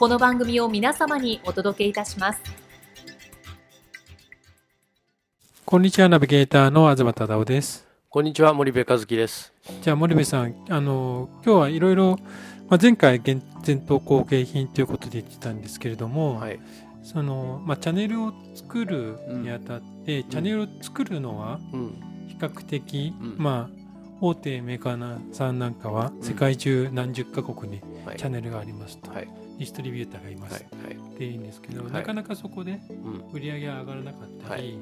この番組を皆様にお届けいたします。こんにちは、ナビゲーターの東忠夫です。こんにちは、森部和樹です。じゃあ、森部さん、あの、今日はいろいろ、まあ、前回、現前頭後継品ということで言ってたんですけれども、はい。その、まあ、チャンネルを作るにあたって、チャンネルを作るのはうん。比較的、うんまあ、大手メーカーさんなんかはん世界中何十カ国にはい。チャンネルがありますと、はい。ディストリビューターがいます。っていいんですけど、はいなかなかそこでうん。売り上げが上がらなかったり。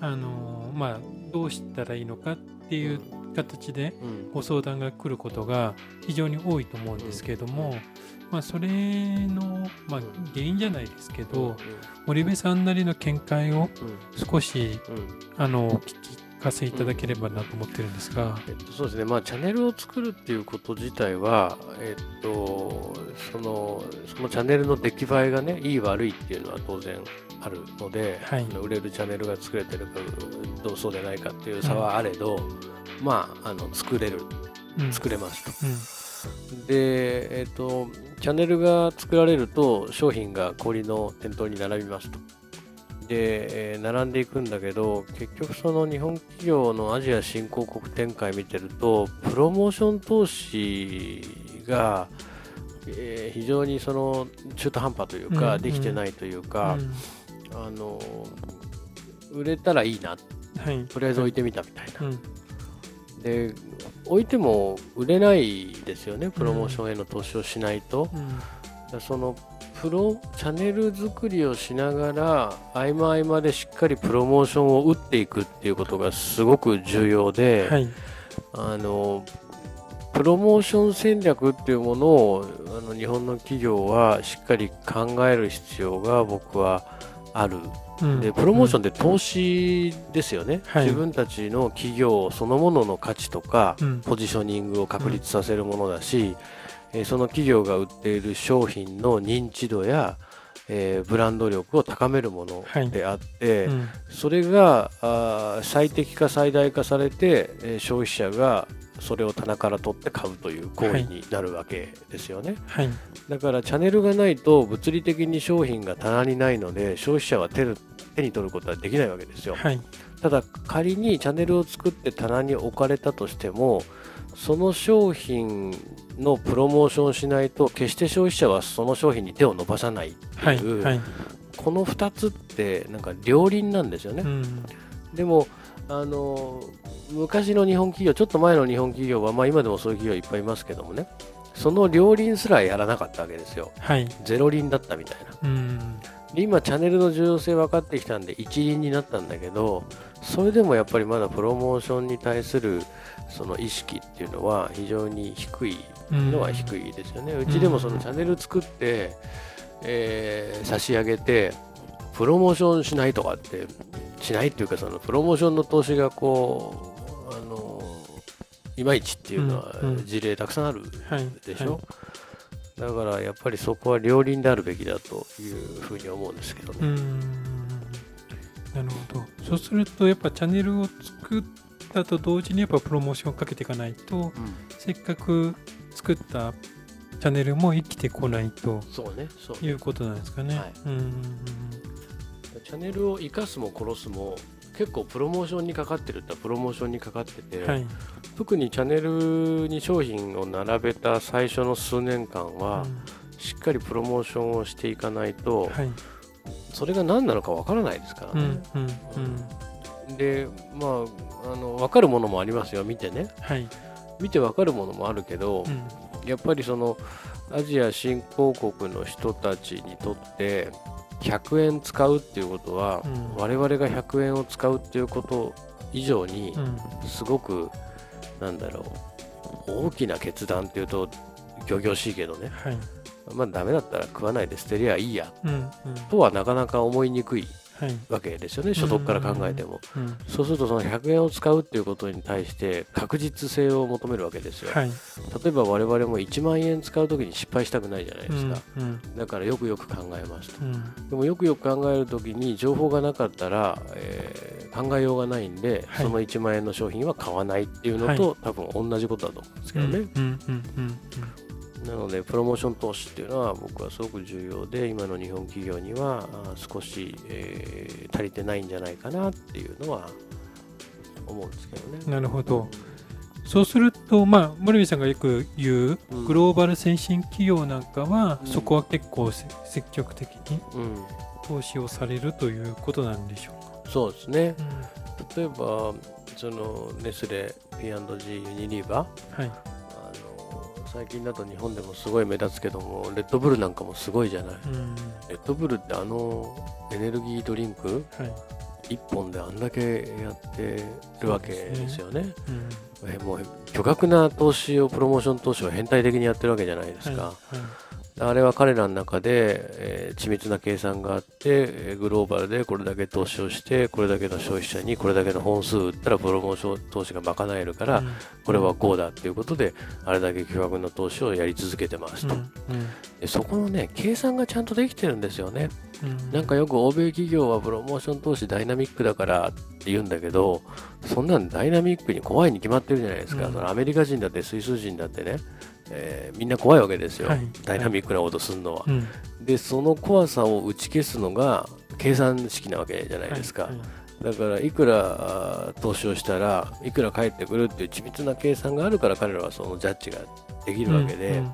あのまあ、どうしたらいいのかっていう形でうん。ご相談が来ることが非常に多いと思うんですけれども、まあ、それの、まあ、原因じゃないですけど、森部さんなりの見解を少し。あのお聞かせいただければなと思ってるんですが、えっと、そうですね、まあ、チャンネルを作るっていうこと自体は、えっと、その、そのチャンネルの出来栄えがね、いい悪いっていうのは当然あるので、はい。あの売れるチャンネルが作れてるか、どうそうでないかっていう差はあれど、まあ、あの、作れる、うん。作れますと。うん。で、えっと、チャンネルが作られると商品が氷の店頭に並びますと。で、えー並んでいくんだけど、結局その日本企業のアジア新興国展開見てると、プロモーション投資が、えー非常にその中途半端というか、うんできてないというか、うん。あの、売れたらいいな、はい、とりあえず置いてみたみたいな。うん。で、置いても売れないですよね、プロモーションへの投資をしないと。うん。そのプロチャンネル作りをしながら合間合間でしっかりプロモーションを打っていくっていうことがすごく重要で、はい。あのプロモーション戦略っていうものをあの日本の企業はしっかり考える必要が僕はある。うん。でプロモーションって投資ですよね、はい。自分たちの企業そのものの価値とか、うん。ポジショニングを確立させるものだし、えーその企業が売っている商品の認知度や、えーブランド力を高めるものはい。であって、うん。それがあー最適化最大化されて、えー消費者がそれを棚から取って買うという行為になるわけですよね。はい。だからチャンネルがないと物理的に商品が棚にないので消費者は手る手に取ることはできないわけですよ。はい。ただ仮にチャンネルを作って棚に置かれたとしてもその商品のプロモーションをしないと決して消費者はその商品に手を伸ばさないってはいいう、はいこの2つってなんか両輪なんですよね。うん。でもあの昔の日本企業ちょっと前の日本企業は、まあ、今でもそういう企業いっぱいいますけどもねその両輪すらやらなかったわけですよ。はい。ゼロ輪だったみたいな。うん。で今チャンネルの重要性分かってきたんで一輪になったんだけどそれでもやっぱりまだプロモーションに対するその意識っていうのは非常に低いのは低いですよね、うちでもそのチャンネル作って、えー差し上げてプロモーションしないとかってしないっていうかそのプロモーションの投資がこうあのいまいちっていうのはうんうん。事例たくさんあるはい。でしょ、だからやっぱりそこは両輪であるべきだというふうに思うんですけどうね。ん。なるほど。そうするとやっぱチャンネルを作ったと同時にやっぱプロモーションをかけていかないとせっかく作ったチャンネルも生きてこないとそうね。そういうことなんですかね。はい。うん。チャンネルを生かすも殺すも結構プロモーションにかかってるってプロモーションにかかってて、はい。特にチャンネルに商品を並べた最初の数年間は、しっかりプロモーションをしていかないと、はい。それが何なのかわからないですからうんね。うんうんでまああの分かるものもありますよ見てねはい見て分かるものもあるけど、うんやっぱりそのアジア新興国の人たちにとって100円使うっていうことは、うん。我々が100円を使うっていうこと以上にうん。すごくなんだろう大きな決断っていうと仰々しいけどね。はい。まあダメだったら食わないで捨てりゃいいや。うんうん。とはなかなか思いにくいわけですよね所得から考えても、うんそうするとその100円を使うっていうことに対して確実性を求めるわけですよ、はい。例えば我々も1万円使う時に失敗したくないじゃないですか、うんだからよくよく考えますと。うん。でもよくよく考える時に情報がなかったら、えー考えようがないんで、はい。その1万円の商品は買わないっていうのと、多分同じことだと思うんですけどね、うんうんうんなのでプロモーション投資っていうのは僕はすごく重要で今の日本企業には少し、えー足りてないんじゃないかなっていうのは思うんですけどね。なるほど。そうすると、まあ、森部さんがよく言ううん。グローバル先進企業なんかは、うん。そこは結構せ積極的にうん、投資をされるということなんでしょうそうですね。か。例えばそのネスレ P&G ユニリーバうんはい。最近だと日本でもすごい目立つけどもレッドブルなんかもすごいじゃない。うん。レッドブルってあのエネルギードリンクはい。1本であんだけやってるわけですよね。うん。えもう巨額な投資をプロモーション投資を変態的にやってるわけじゃないですか、はいあれは彼らの中で、えー緻密な計算があって、えーグローバルでこれだけ投資をしてこれだけの消費者にこれだけの本数売ったらプロモーション投資が賄えるから、うん。これはこうだっていうことであれだけ巨額の投資をやり続けてますと、うん。でそこのね計算がちゃんとできてるんですよね。うん。なんかよく欧米企業はプロモーション投資ダイナミックだからって言うんだけどそんなんダイナミックに怖いに決まってるじゃないですか、うん。そのアメリカ人だってスイス人だってね、えーみんな怖いわけですよ、はい。ダイナミックなことするのは、うん。でその怖さを打ち消すのが計算式なわけじゃないですか、はいだからいくら投資をしたらいくら返ってくるっていう緻密な計算があるから彼らはそのジャッジができるわけで,、うんうん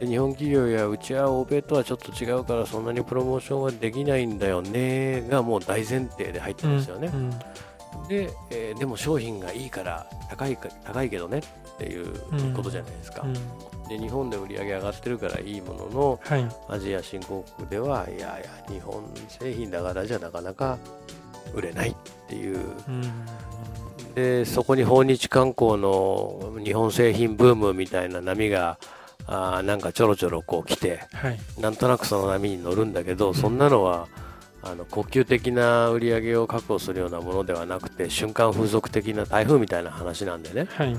で日本企業やうちは欧米とはちょっと違うからそんなにプロモーションはできないんだよねがもう大前提で入ってますよね、うん。で、えーでも商品がいいから高いか高いけどねっていうことじゃないですか、うん。で日本で売り上げ上がってるからいいもののはい。アジア新興国ではいやいや日本製品だからじゃなかなか売れないっていう。うん。でそこに訪日観光の日本製品ブームみたいな波があーなんかちょろちょろこう来てはい。なんとなくその波に乗るんだけどそんなのはあの呼吸的な売り上げを確保するようなものではなくて瞬間風速的な台風みたいな話なんでね。はい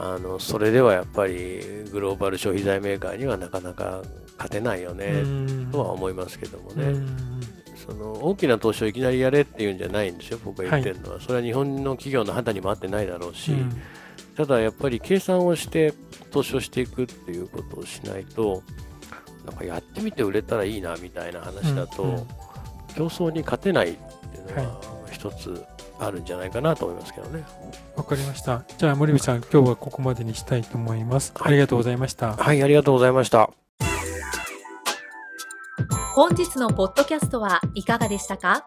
あのそれではやっぱりグローバル消費財メーカーにはなかなか勝てないよね、うん。とは思いますけどもね、うん。その大きな投資をいきなりやれっていうんじゃないんですよ、僕が言ってるのは、それは日本の企業の肌にも合ってないだろうし、うん。ただやっぱり計算をして投資をしていくっていうことをしないと、なんかやってみて売れたらいいなみたいな話だと、うん。うん。競争に勝てないっていうのは一つあるんじゃないかなと思いますけどね。わかりました。じゃあ森部さん、今日はここまでにしたいと思います。ありがとうございました。はい、ありがとうございました。本日のポッドキャストはいかがでしたか？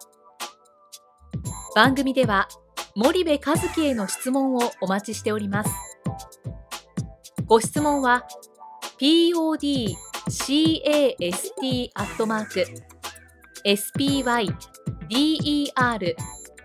番組では森部和樹への質問をお待ちしておりますご質問は podcast アットマーク